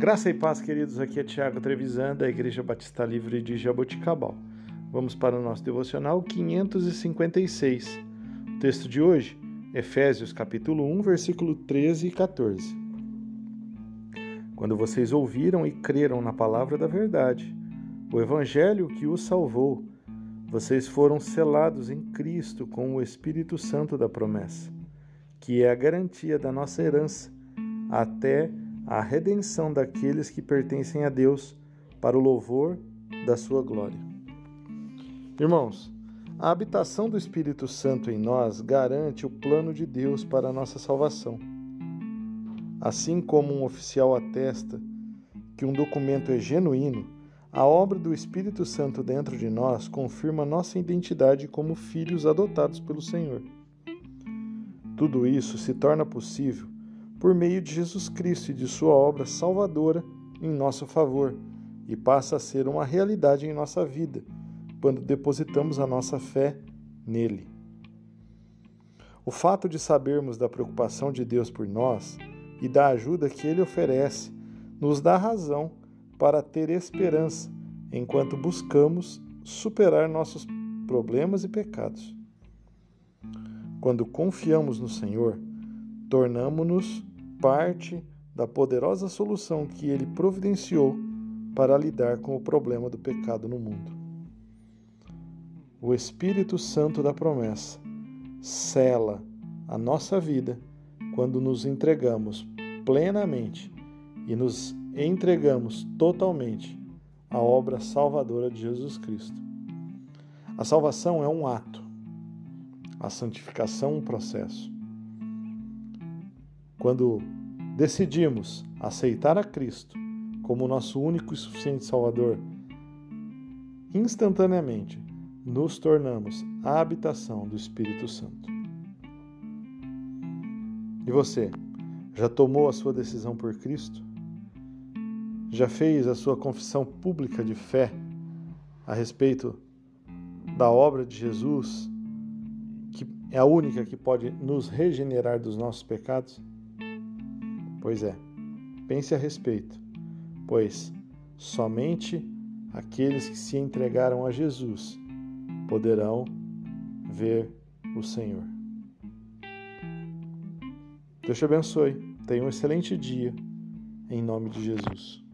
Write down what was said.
Graça e paz, queridos. Aqui é Tiago Trevisan, da Igreja Batista Livre de Jaboticabal. Vamos para o nosso devocional 556. O texto de hoje, Efésios capítulo 1, versículo 13 e 14. Quando vocês ouviram e creram na palavra da verdade, o evangelho que os salvou, vocês foram selados em Cristo com o Espírito Santo da promessa, que é a garantia da nossa herança até a redenção daqueles que pertencem a Deus para o louvor da sua glória. Irmãos, a habitação do Espírito Santo em nós garante o plano de Deus para a nossa salvação. Assim como um oficial atesta que um documento é genuíno, a obra do Espírito Santo dentro de nós confirma nossa identidade como filhos adotados pelo Senhor. Tudo isso se torna possível por meio de Jesus Cristo e de Sua obra salvadora em nosso favor e passa a ser uma realidade em nossa vida quando depositamos a nossa fé nele. O fato de sabermos da preocupação de Deus por nós e da ajuda que ele oferece nos dá razão para ter esperança enquanto buscamos superar nossos problemas e pecados. Quando confiamos no Senhor, tornamo-nos parte da poderosa solução que ele providenciou para lidar com o problema do pecado no mundo. O Espírito Santo da promessa cela a nossa vida quando nos entregamos plenamente e nos entregamos totalmente à obra salvadora de Jesus Cristo. A salvação é um ato, a santificação um processo. Quando decidimos aceitar a Cristo como nosso único e suficiente Salvador, instantaneamente nos tornamos a habitação do Espírito Santo. E você, já tomou a sua decisão por Cristo? Já fez a sua confissão pública de fé a respeito da obra de Jesus, que é a única que pode nos regenerar dos nossos pecados? Pois é, pense a respeito, pois somente aqueles que se entregaram a Jesus poderão ver o Senhor. Deus te abençoe. Tenha um excelente dia, em nome de Jesus.